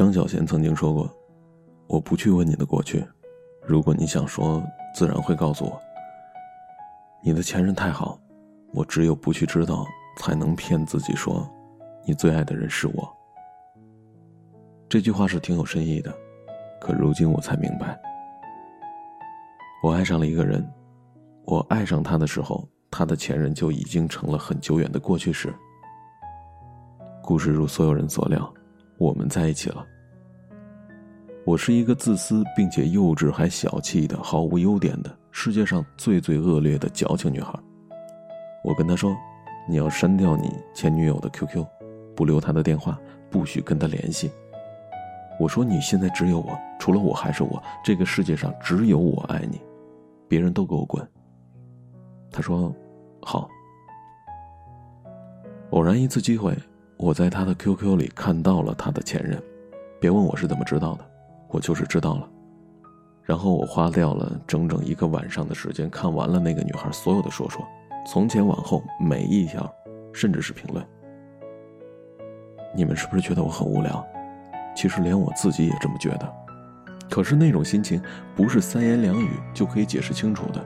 张小娴曾经说过：“我不去问你的过去，如果你想说，自然会告诉我。你的前任太好，我只有不去知道，才能骗自己说，你最爱的人是我。”这句话是挺有深意的，可如今我才明白，我爱上了一个人，我爱上他的时候，他的前任就已经成了很久远的过去式。故事如所有人所料。我们在一起了。我是一个自私并且幼稚还小气的、毫无优点的世界上最最恶劣的矫情女孩。我跟他说：“你要删掉你前女友的 QQ，不留她的电话，不许跟她联系。”我说：“你现在只有我，除了我还是我，这个世界上只有我爱你，别人都给我滚。”他说：“好。”偶然一次机会。我在他的 QQ 里看到了他的前任，别问我是怎么知道的，我就是知道了。然后我花掉了整整一个晚上的时间，看完了那个女孩所有的说说，从前往后每一条，甚至是评论。你们是不是觉得我很无聊？其实连我自己也这么觉得。可是那种心情不是三言两语就可以解释清楚的。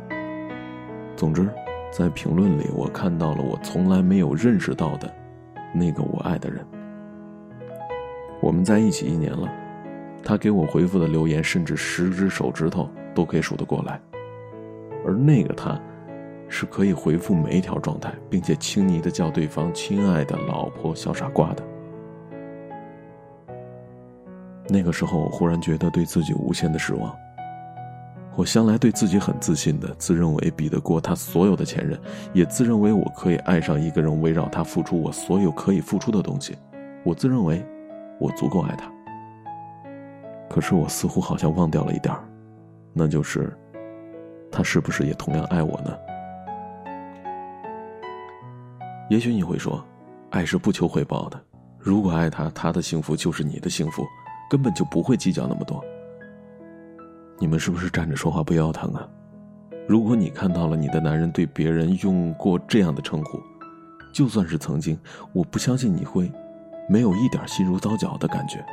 总之，在评论里我看到了我从来没有认识到的。那个我爱的人，我们在一起一年了，他给我回复的留言，甚至十只手指头都可以数得过来。而那个他，是可以回复每一条状态，并且轻昵的叫对方“亲爱的老婆”“小傻瓜”的。那个时候，我忽然觉得对自己无限的失望。我向来对自己很自信的，自认为比得过他所有的前任，也自认为我可以爱上一个人，围绕他付出我所有可以付出的东西。我自认为，我足够爱他。可是我似乎好像忘掉了一点那就是，他是不是也同样爱我呢？也许你会说，爱是不求回报的。如果爱他，他的幸福就是你的幸福，根本就不会计较那么多。你们是不是站着说话不腰疼啊？如果你看到了你的男人对别人用过这样的称呼，就算是曾经，我不相信你会没有一点心如刀绞的感觉。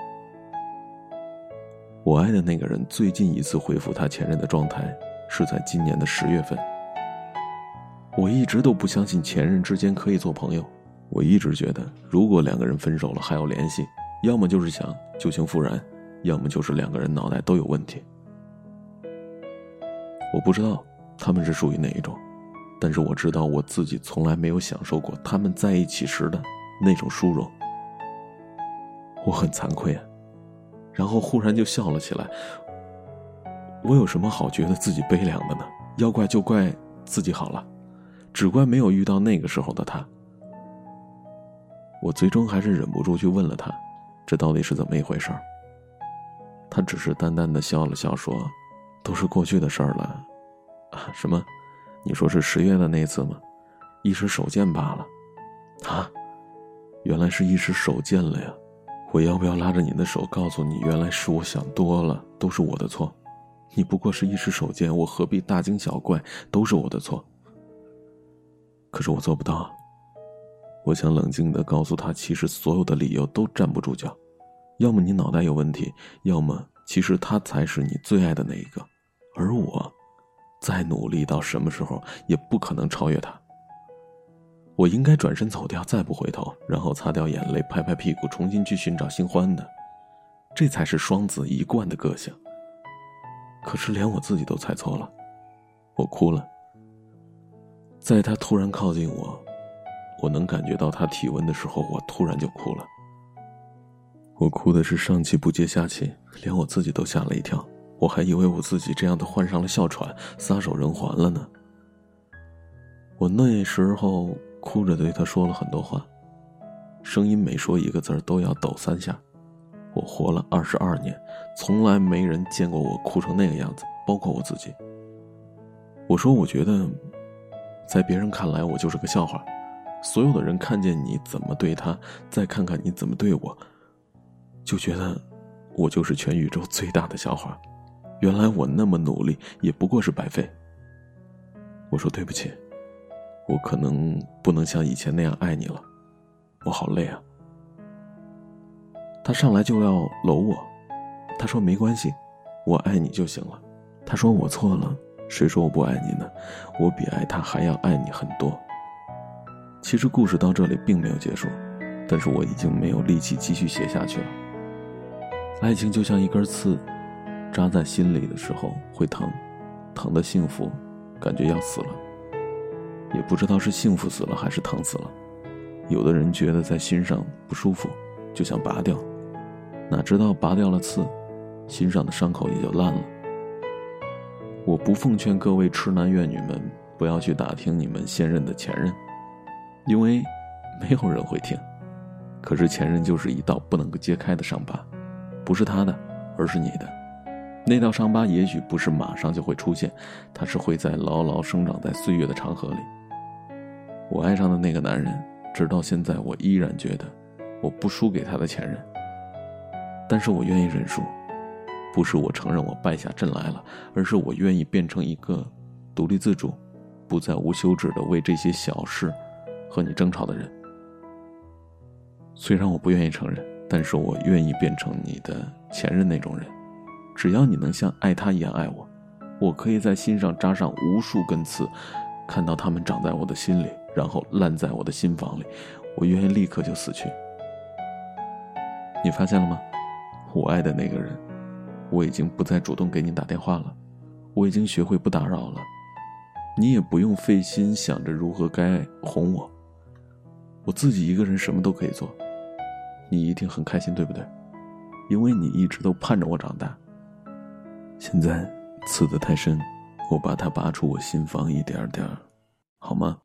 我爱的那个人最近一次回复他前任的状态是在今年的十月份。我一直都不相信前任之间可以做朋友，我一直觉得如果两个人分手了还要联系，要么就是想旧情复燃，要么就是两个人脑袋都有问题。不知道他们是属于哪一种，但是我知道我自己从来没有享受过他们在一起时的那种殊荣。我很惭愧啊，然后忽然就笑了起来。我有什么好觉得自己悲凉的呢？要怪就怪自己好了，只怪没有遇到那个时候的他。我最终还是忍不住去问了他，这到底是怎么一回事他只是淡淡的笑了笑说。都是过去的事儿了，啊？什么？你说是十月的那次吗？一时手贱罢了，啊？原来是一时手贱了呀！我要不要拉着你的手，告诉你，原来是我想多了，都是我的错。你不过是一时手贱，我何必大惊小怪？都是我的错。可是我做不到。我想冷静的告诉他，其实所有的理由都站不住脚，要么你脑袋有问题，要么其实他才是你最爱的那一个。而我，再努力到什么时候也不可能超越他。我应该转身走掉，再不回头，然后擦掉眼泪，拍拍屁股，重新去寻找新欢的。这才是双子一贯的个性。可是连我自己都猜错了，我哭了。在他突然靠近我，我能感觉到他体温的时候，我突然就哭了。我哭的是上气不接下气，连我自己都吓了一跳。我还以为我自己这样的患上了哮喘，撒手人寰了呢。我那时候哭着对他说了很多话，声音每说一个字都要抖三下。我活了二十二年，从来没人见过我哭成那个样子，包括我自己。我说，我觉得，在别人看来我就是个笑话，所有的人看见你怎么对他，再看看你怎么对我，就觉得我就是全宇宙最大的笑话。原来我那么努力也不过是白费。我说对不起，我可能不能像以前那样爱你了，我好累啊。他上来就要搂我，他说没关系，我爱你就行了。他说我错了，谁说我不爱你呢？我比爱他还要爱你很多。其实故事到这里并没有结束，但是我已经没有力气继续写下去了。爱情就像一根刺，扎在心里的时候会疼，疼的幸福，感觉要死了。也不知道是幸福死了还是疼死了。有的人觉得在心上不舒服，就想拔掉，哪知道拔掉了刺，心上的伤口也就烂了。我不奉劝各位痴男怨女们不要去打听你们现任的前任，因为没有人会听。可是前任就是一道不能够揭开的伤疤。不是他的，而是你的。那道伤疤也许不是马上就会出现，它是会在牢牢生长在岁月的长河里。我爱上的那个男人，直到现在，我依然觉得我不输给他的前任。但是我愿意认输，不是我承认我败下阵来了，而是我愿意变成一个独立自主、不再无休止的为这些小事和你争吵的人。虽然我不愿意承认。但是我愿意变成你的前任那种人，只要你能像爱他一样爱我，我可以在心上扎上无数根刺，看到他们长在我的心里，然后烂在我的心房里，我愿意立刻就死去。你发现了吗？我爱的那个人，我已经不再主动给你打电话了，我已经学会不打扰了，你也不用费心想着如何该哄我，我自己一个人什么都可以做。你一定很开心，对不对？因为你一直都盼着我长大。现在刺得太深，我把它拔出我心房一点点，好吗？